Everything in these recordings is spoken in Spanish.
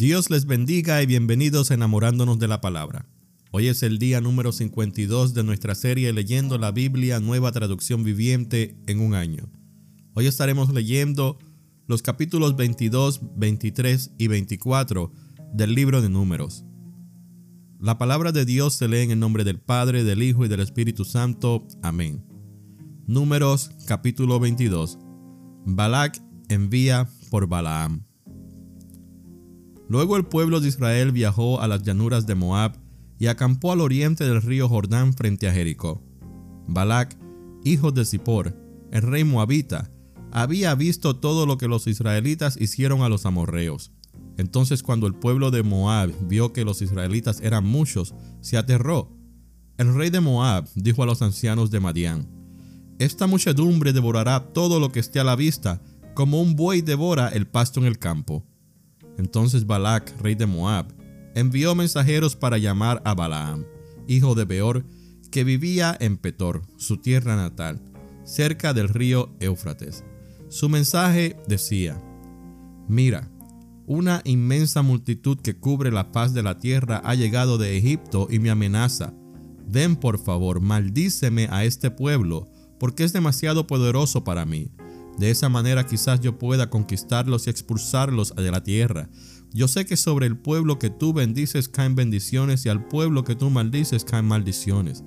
Dios les bendiga y bienvenidos enamorándonos de la palabra. Hoy es el día número 52 de nuestra serie leyendo la Biblia Nueva Traducción Viviente en un año. Hoy estaremos leyendo los capítulos 22, 23 y 24 del libro de números. La palabra de Dios se lee en el nombre del Padre, del Hijo y del Espíritu Santo. Amén. Números capítulo 22. Balak envía por Balaam. Luego el pueblo de Israel viajó a las llanuras de Moab y acampó al oriente del río Jordán frente a Jericó. Balac, hijo de Zippor, el rey moabita, había visto todo lo que los israelitas hicieron a los amorreos. Entonces cuando el pueblo de Moab vio que los israelitas eran muchos, se aterró. El rey de Moab dijo a los ancianos de Madián, Esta muchedumbre devorará todo lo que esté a la vista, como un buey devora el pasto en el campo. Entonces Balac, rey de Moab, envió mensajeros para llamar a Balaam, hijo de Beor, que vivía en Petor, su tierra natal, cerca del río Éufrates. Su mensaje decía, Mira, una inmensa multitud que cubre la paz de la tierra ha llegado de Egipto y me amenaza. Ven por favor, maldíceme a este pueblo, porque es demasiado poderoso para mí. De esa manera quizás yo pueda conquistarlos y expulsarlos de la tierra. Yo sé que sobre el pueblo que tú bendices caen bendiciones y al pueblo que tú maldices caen maldiciones.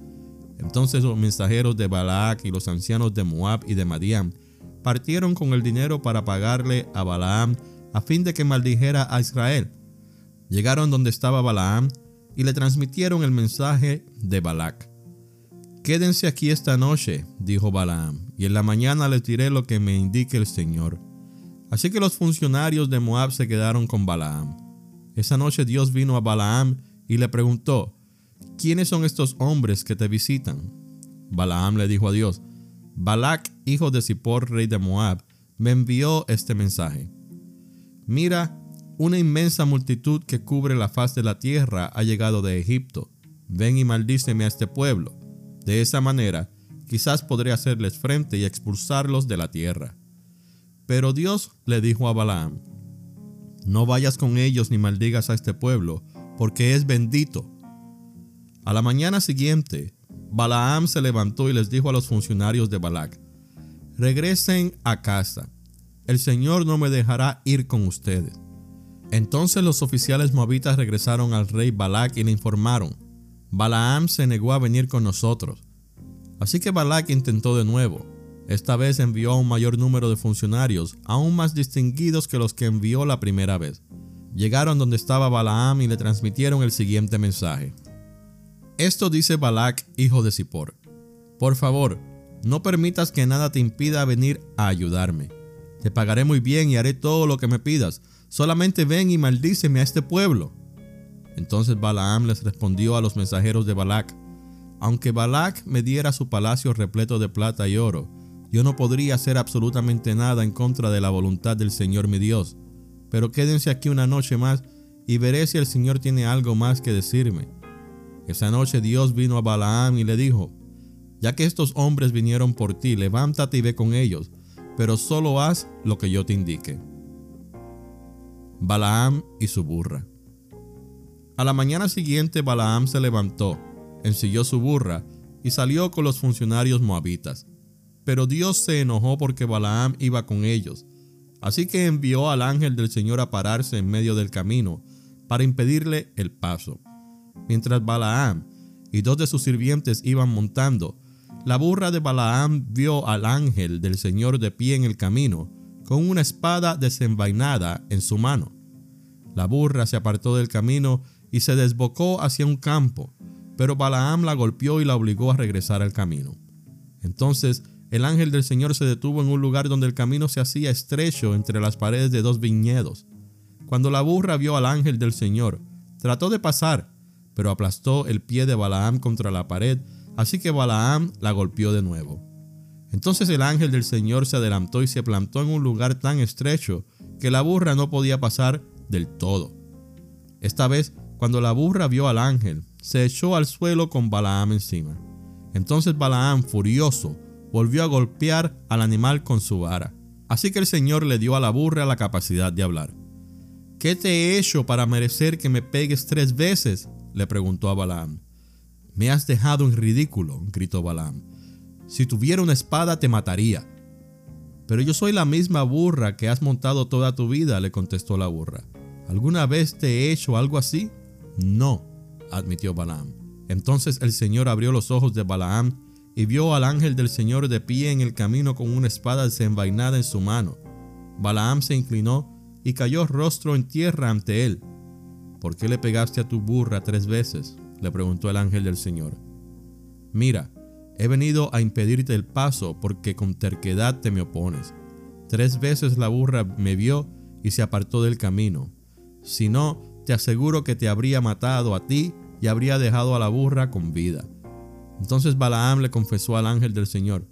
Entonces los mensajeros de Balaak y los ancianos de Moab y de Madián partieron con el dinero para pagarle a Balaam a fin de que maldijera a Israel. Llegaron donde estaba Balaam y le transmitieron el mensaje de Balac. Quédense aquí esta noche, dijo Balaam, y en la mañana les diré lo que me indique el Señor. Así que los funcionarios de Moab se quedaron con Balaam. Esa noche Dios vino a Balaam y le preguntó, ¿quiénes son estos hombres que te visitan? Balaam le dijo a Dios, Balac, hijo de Zippor, rey de Moab, me envió este mensaje. Mira, una inmensa multitud que cubre la faz de la tierra ha llegado de Egipto. Ven y maldíceme a este pueblo de esa manera, quizás podré hacerles frente y expulsarlos de la tierra. Pero Dios le dijo a Balaam, no vayas con ellos ni maldigas a este pueblo, porque es bendito. A la mañana siguiente, Balaam se levantó y les dijo a los funcionarios de Balac, regresen a casa, el Señor no me dejará ir con ustedes. Entonces los oficiales moabitas regresaron al rey Balac y le informaron, Balaam se negó a venir con nosotros. Así que Balac intentó de nuevo. Esta vez envió a un mayor número de funcionarios, aún más distinguidos que los que envió la primera vez. Llegaron donde estaba Balaam y le transmitieron el siguiente mensaje. Esto dice Balac, hijo de Zippor. Por favor, no permitas que nada te impida venir a ayudarme. Te pagaré muy bien y haré todo lo que me pidas. Solamente ven y maldíceme a este pueblo. Entonces Balaam les respondió a los mensajeros de Balac, aunque Balac me diera su palacio repleto de plata y oro, yo no podría hacer absolutamente nada en contra de la voluntad del Señor mi Dios. Pero quédense aquí una noche más y veré si el Señor tiene algo más que decirme. Esa noche Dios vino a Balaam y le dijo, ya que estos hombres vinieron por ti, levántate y ve con ellos, pero solo haz lo que yo te indique. Balaam y su burra. A la mañana siguiente Balaam se levantó, ensilló su burra y salió con los funcionarios moabitas. Pero Dios se enojó porque Balaam iba con ellos, así que envió al ángel del Señor a pararse en medio del camino para impedirle el paso. Mientras Balaam y dos de sus sirvientes iban montando, la burra de Balaam vio al ángel del Señor de pie en el camino, con una espada desenvainada en su mano. La burra se apartó del camino y se desbocó hacia un campo, pero Balaam la golpeó y la obligó a regresar al camino. Entonces el ángel del Señor se detuvo en un lugar donde el camino se hacía estrecho entre las paredes de dos viñedos. Cuando la burra vio al ángel del Señor, trató de pasar, pero aplastó el pie de Balaam contra la pared, así que Balaam la golpeó de nuevo. Entonces el ángel del Señor se adelantó y se plantó en un lugar tan estrecho que la burra no podía pasar del todo. Esta vez cuando la burra vio al ángel, se echó al suelo con Balaam encima. Entonces Balaam, furioso, volvió a golpear al animal con su vara. Así que el Señor le dio a la burra la capacidad de hablar. ¿Qué te he hecho para merecer que me pegues tres veces? le preguntó a Balaam. Me has dejado en ridículo, gritó Balaam. Si tuviera una espada te mataría. Pero yo soy la misma burra que has montado toda tu vida, le contestó la burra. ¿Alguna vez te he hecho algo así? No, admitió Balaam. Entonces el Señor abrió los ojos de Balaam y vio al ángel del Señor de pie en el camino con una espada desenvainada en su mano. Balaam se inclinó y cayó rostro en tierra ante él. ¿Por qué le pegaste a tu burra tres veces? le preguntó el ángel del Señor. Mira, he venido a impedirte el paso porque con terquedad te me opones. Tres veces la burra me vio y se apartó del camino. Si no, te aseguro que te habría matado a ti y habría dejado a la burra con vida. Entonces Balaam le confesó al ángel del Señor,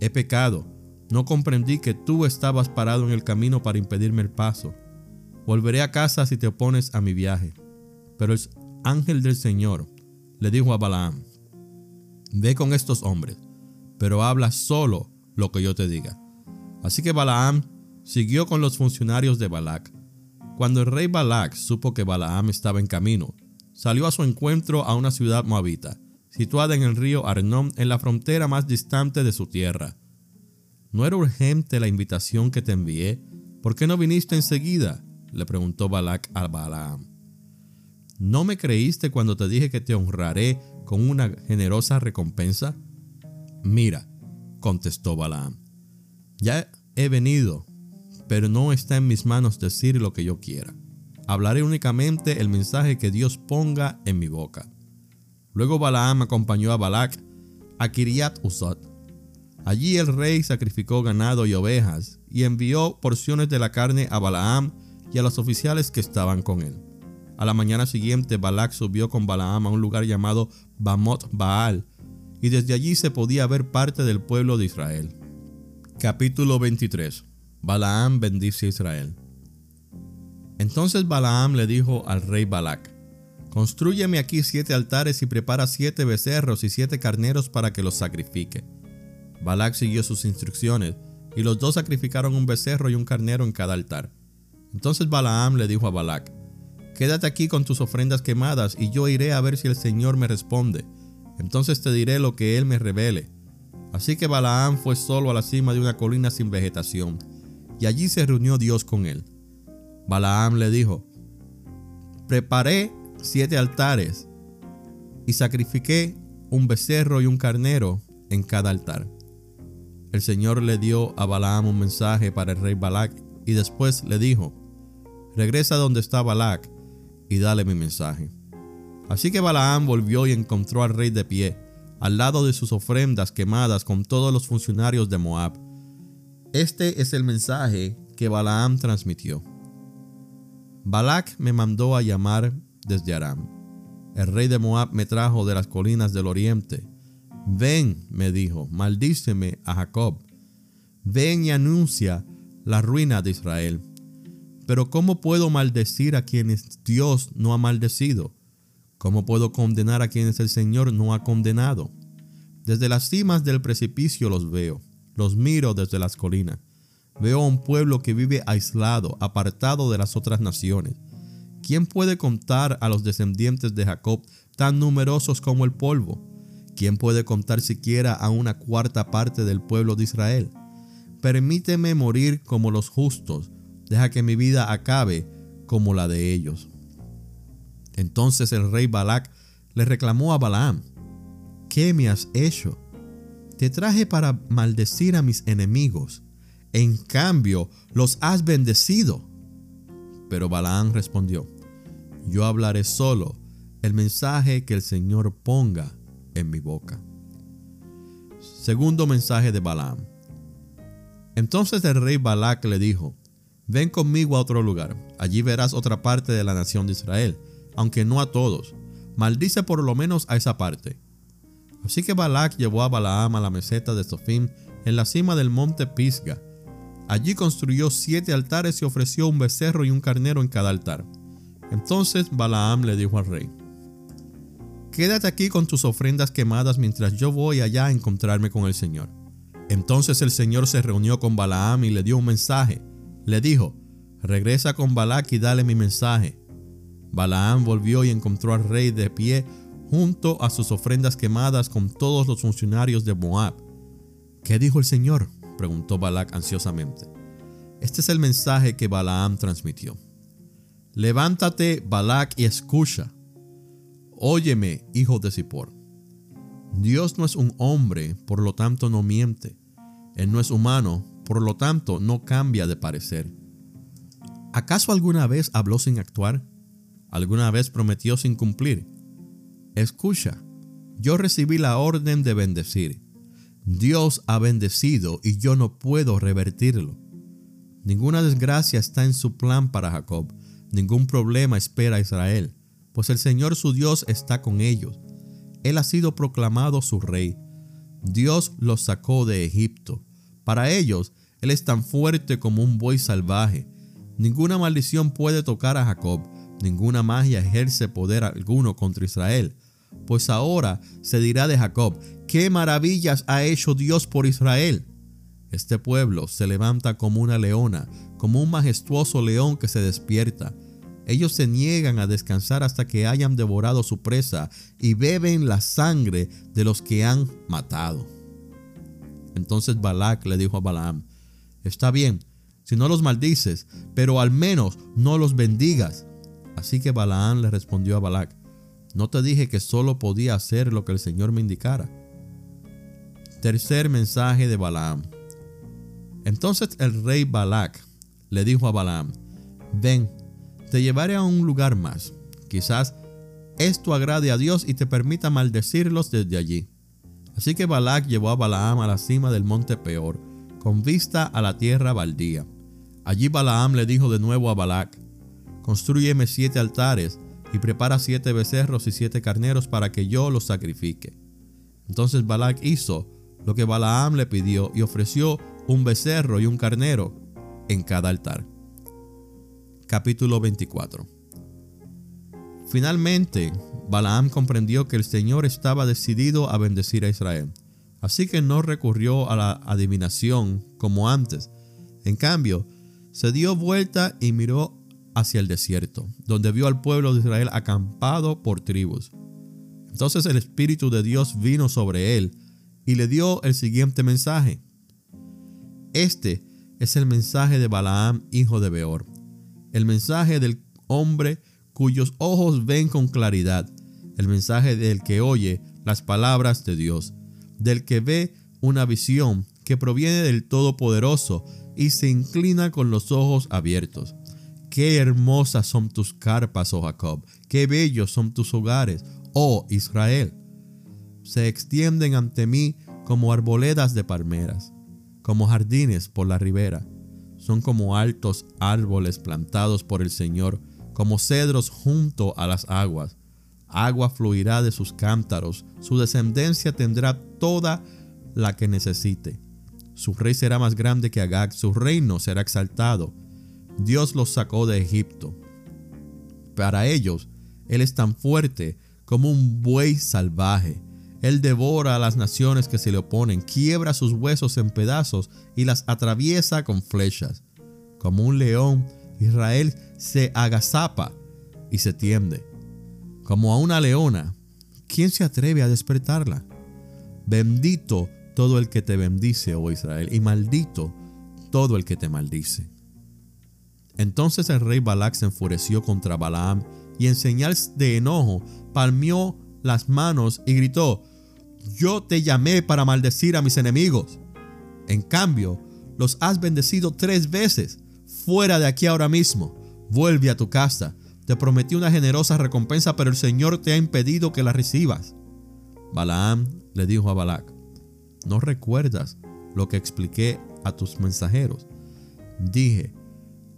he pecado, no comprendí que tú estabas parado en el camino para impedirme el paso. Volveré a casa si te opones a mi viaje. Pero el ángel del Señor le dijo a Balaam, ve con estos hombres, pero habla solo lo que yo te diga. Así que Balaam siguió con los funcionarios de Balac. Cuando el rey Balac supo que Balaam estaba en camino, salió a su encuentro a una ciudad moabita, situada en el río Arnón en la frontera más distante de su tierra. ¿No era urgente la invitación que te envié? ¿Por qué no viniste enseguida? le preguntó Balac a Balaam. ¿No me creíste cuando te dije que te honraré con una generosa recompensa? Mira, contestó Balaam, ya he venido, pero no está en mis manos decir lo que yo quiera. Hablaré únicamente el mensaje que Dios ponga en mi boca. Luego Balaam acompañó a Balac a Kiriat Usot Allí el rey sacrificó ganado y ovejas y envió porciones de la carne a Balaam y a los oficiales que estaban con él. A la mañana siguiente Balac subió con Balaam a un lugar llamado Bamot Baal y desde allí se podía ver parte del pueblo de Israel. Capítulo 23 Balaam bendice a Israel. Entonces Balaam le dijo al rey Balac, Construyeme aquí siete altares y prepara siete becerros y siete carneros para que los sacrifique. Balak siguió sus instrucciones, y los dos sacrificaron un becerro y un carnero en cada altar. Entonces Balaam le dijo a Balak, Quédate aquí con tus ofrendas quemadas, y yo iré a ver si el Señor me responde. Entonces te diré lo que Él me revele. Así que Balaam fue solo a la cima de una colina sin vegetación, y allí se reunió Dios con él. Balaam le dijo, Preparé siete altares, y sacrifiqué un becerro y un carnero en cada altar el Señor le dio a Balaam un mensaje para el rey Balac y después le dijo, regresa donde está Balac y dale mi mensaje. Así que Balaam volvió y encontró al rey de pie, al lado de sus ofrendas quemadas con todos los funcionarios de Moab. Este es el mensaje que Balaam transmitió. Balac me mandó a llamar desde Aram. El rey de Moab me trajo de las colinas del oriente Ven, me dijo, maldíceme a Jacob. Ven y anuncia la ruina de Israel. Pero ¿cómo puedo maldecir a quienes Dios no ha maldecido? ¿Cómo puedo condenar a quienes el Señor no ha condenado? Desde las cimas del precipicio los veo, los miro desde las colinas. Veo a un pueblo que vive aislado, apartado de las otras naciones. ¿Quién puede contar a los descendientes de Jacob tan numerosos como el polvo? ¿Quién puede contar siquiera a una cuarta parte del pueblo de Israel? Permíteme morir como los justos, deja que mi vida acabe como la de ellos. Entonces el rey Balac le reclamó a Balaam, ¿qué me has hecho? Te traje para maldecir a mis enemigos, en cambio los has bendecido. Pero Balaam respondió, yo hablaré solo el mensaje que el Señor ponga en mi boca. Segundo mensaje de Balaam. Entonces el rey Balac le dijo, ven conmigo a otro lugar, allí verás otra parte de la nación de Israel, aunque no a todos, maldice por lo menos a esa parte. Así que Balac llevó a Balaam a la meseta de Sofim en la cima del monte Pisga. Allí construyó siete altares y ofreció un becerro y un carnero en cada altar. Entonces Balaam le dijo al rey, Quédate aquí con tus ofrendas quemadas mientras yo voy allá a encontrarme con el Señor. Entonces el Señor se reunió con Balaam y le dio un mensaje. Le dijo, regresa con Balac y dale mi mensaje. Balaam volvió y encontró al rey de pie junto a sus ofrendas quemadas con todos los funcionarios de Moab. ¿Qué dijo el Señor? preguntó Balac ansiosamente. Este es el mensaje que Balaam transmitió. Levántate, Balac, y escucha. Óyeme, hijo de Zippor. Dios no es un hombre, por lo tanto no miente. Él no es humano, por lo tanto no cambia de parecer. ¿Acaso alguna vez habló sin actuar? ¿Alguna vez prometió sin cumplir? Escucha, yo recibí la orden de bendecir. Dios ha bendecido y yo no puedo revertirlo. Ninguna desgracia está en su plan para Jacob, ningún problema espera a Israel, pues el Señor su Dios está con ellos. Él ha sido proclamado su rey. Dios los sacó de Egipto. Para ellos, Él es tan fuerte como un buey salvaje. Ninguna maldición puede tocar a Jacob, ninguna magia ejerce poder alguno contra Israel. Pues ahora se dirá de Jacob, qué maravillas ha hecho Dios por Israel. Este pueblo se levanta como una leona, como un majestuoso león que se despierta. Ellos se niegan a descansar hasta que hayan devorado su presa y beben la sangre de los que han matado. Entonces Balac le dijo a Balaam, está bien, si no los maldices, pero al menos no los bendigas. Así que Balaam le respondió a Balac, no te dije que solo podía hacer lo que el Señor me indicara. Tercer mensaje de Balaam. Entonces el rey Balac le dijo a Balaam, ven, te llevaré a un lugar más. Quizás esto agrade a Dios y te permita maldecirlos desde allí. Así que Balac llevó a Balaam a la cima del monte Peor, con vista a la tierra baldía. Allí Balaam le dijo de nuevo a Balac, Construyeme siete altares y prepara siete becerros y siete carneros para que yo los sacrifique. Entonces Balac hizo lo que Balaam le pidió y ofreció un becerro y un carnero en cada altar capítulo 24. Finalmente, Balaam comprendió que el Señor estaba decidido a bendecir a Israel, así que no recurrió a la adivinación como antes. En cambio, se dio vuelta y miró hacia el desierto, donde vio al pueblo de Israel acampado por tribus. Entonces el Espíritu de Dios vino sobre él y le dio el siguiente mensaje. Este es el mensaje de Balaam, hijo de Beor el mensaje del hombre cuyos ojos ven con claridad, el mensaje del que oye las palabras de Dios, del que ve una visión que proviene del Todopoderoso y se inclina con los ojos abiertos. Qué hermosas son tus carpas, oh Jacob, qué bellos son tus hogares, oh Israel. Se extienden ante mí como arboledas de palmeras, como jardines por la ribera son como altos árboles plantados por el Señor, como cedros junto a las aguas. Agua fluirá de sus cántaros, su descendencia tendrá toda la que necesite. Su rey será más grande que Agag, su reino será exaltado. Dios los sacó de Egipto. Para ellos, Él es tan fuerte como un buey salvaje. Él devora a las naciones que se le oponen, quiebra sus huesos en pedazos y las atraviesa con flechas. Como un león, Israel se agazapa y se tiende. Como a una leona, ¿quién se atreve a despertarla? Bendito todo el que te bendice, oh Israel, y maldito todo el que te maldice. Entonces el rey Balac se enfureció contra Balaam y en señal de enojo palmeó las manos y gritó, yo te llamé para maldecir a mis enemigos. En cambio, los has bendecido tres veces. Fuera de aquí ahora mismo. Vuelve a tu casa. Te prometí una generosa recompensa, pero el Señor te ha impedido que la recibas. Balaam le dijo a Balac, ¿no recuerdas lo que expliqué a tus mensajeros? Dije,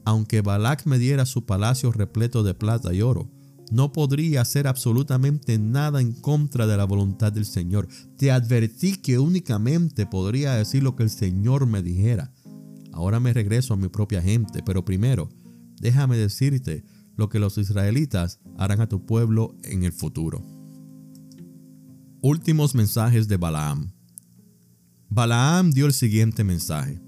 aunque Balac me diera su palacio repleto de plata y oro, no podría hacer absolutamente nada en contra de la voluntad del Señor. Te advertí que únicamente podría decir lo que el Señor me dijera. Ahora me regreso a mi propia gente, pero primero, déjame decirte lo que los israelitas harán a tu pueblo en el futuro. Últimos mensajes de Balaam. Balaam dio el siguiente mensaje.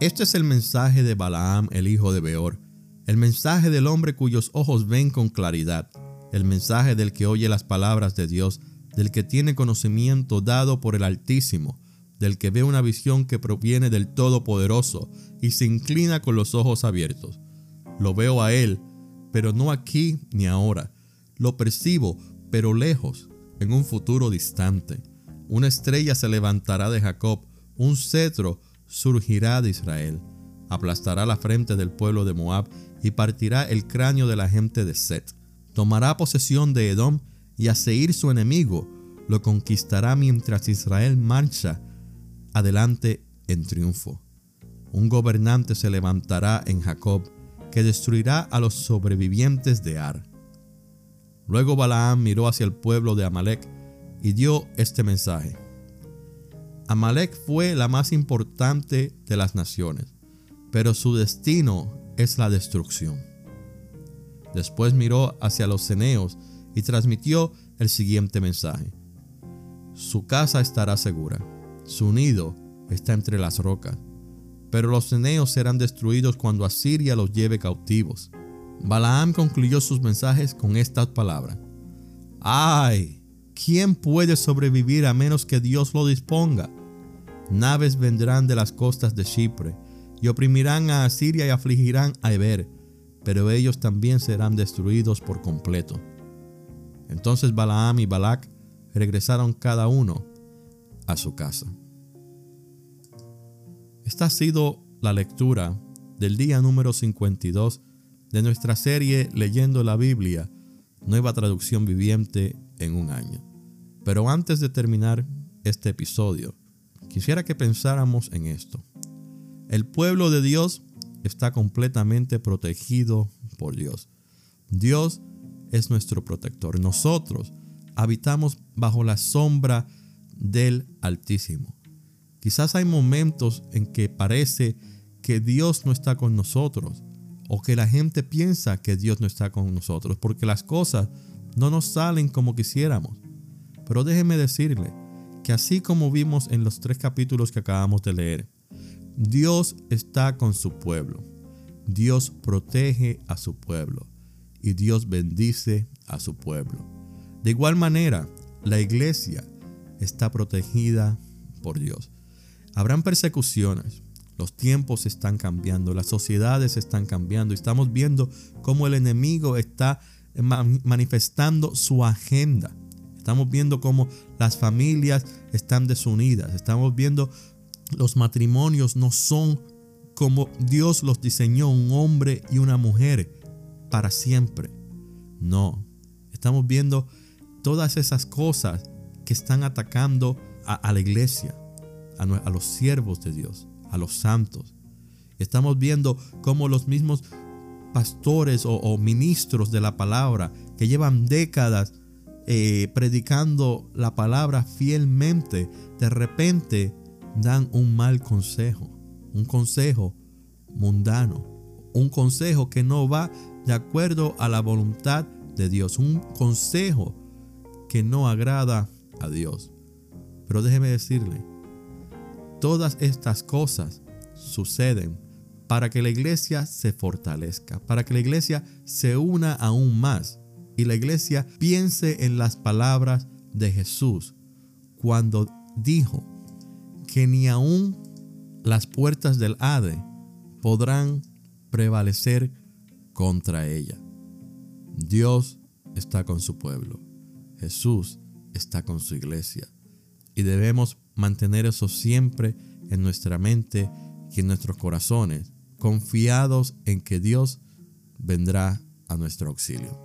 Este es el mensaje de Balaam, el hijo de Beor, el mensaje del hombre cuyos ojos ven con claridad, el mensaje del que oye las palabras de Dios, del que tiene conocimiento dado por el Altísimo, del que ve una visión que proviene del Todopoderoso y se inclina con los ojos abiertos. Lo veo a Él, pero no aquí ni ahora. Lo percibo, pero lejos, en un futuro distante. Una estrella se levantará de Jacob, un cetro surgirá de Israel, aplastará la frente del pueblo de Moab y partirá el cráneo de la gente de Set. Tomará posesión de Edom y a Seir su enemigo lo conquistará mientras Israel marcha adelante en triunfo. Un gobernante se levantará en Jacob que destruirá a los sobrevivientes de Ar. Luego Balaam miró hacia el pueblo de Amalek y dio este mensaje. Amalek fue la más importante de las naciones, pero su destino es la destrucción. Después miró hacia los ceneos y transmitió el siguiente mensaje. Su casa estará segura, su nido está entre las rocas, pero los ceneos serán destruidos cuando Asiria los lleve cautivos. Balaam concluyó sus mensajes con estas palabras. ¡Ay! ¿Quién puede sobrevivir a menos que Dios lo disponga? Naves vendrán de las costas de Chipre y oprimirán a Asiria y afligirán a Eber, pero ellos también serán destruidos por completo. Entonces Balaam y Balac regresaron cada uno a su casa. Esta ha sido la lectura del día número 52 de nuestra serie Leyendo la Biblia, nueva traducción viviente en un año. Pero antes de terminar este episodio, quisiera que pensáramos en esto. El pueblo de Dios está completamente protegido por Dios. Dios es nuestro protector. Nosotros habitamos bajo la sombra del Altísimo. Quizás hay momentos en que parece que Dios no está con nosotros o que la gente piensa que Dios no está con nosotros porque las cosas no nos salen como quisiéramos. Pero déjeme decirle que así como vimos en los tres capítulos que acabamos de leer, Dios está con su pueblo. Dios protege a su pueblo y Dios bendice a su pueblo. De igual manera, la iglesia está protegida por Dios. Habrán persecuciones, los tiempos están cambiando, las sociedades están cambiando y estamos viendo cómo el enemigo está manifestando su agenda. Estamos viendo cómo las familias están desunidas. Estamos viendo los matrimonios no son como Dios los diseñó, un hombre y una mujer para siempre. No, estamos viendo todas esas cosas que están atacando a, la iglesia, a, los siervos de Dios, a los santos. Estamos viendo cómo los mismos pastores o, ministros de la palabra que llevan décadas eh, predicando la palabra fielmente, de repente dan un mal consejo, un consejo mundano, un consejo que no va de acuerdo a la voluntad de Dios, un consejo que no agrada a Dios. Pero déjeme decirle, todas estas cosas suceden para que la iglesia se fortalezca, para que la iglesia se una aún más y la iglesia piense en las palabras de Jesús cuando dijo, que ni aun las puertas del Hade podrán prevalecer contra ella. Dios está con su pueblo. Jesús está con su iglesia. Y debemos mantener eso siempre en nuestra mente y en nuestros corazones, confiados en que Dios vendrá a nuestro auxilio.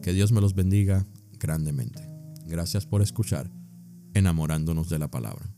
Que Dios me los bendiga grandemente. Gracias por escuchar, enamorándonos de la palabra.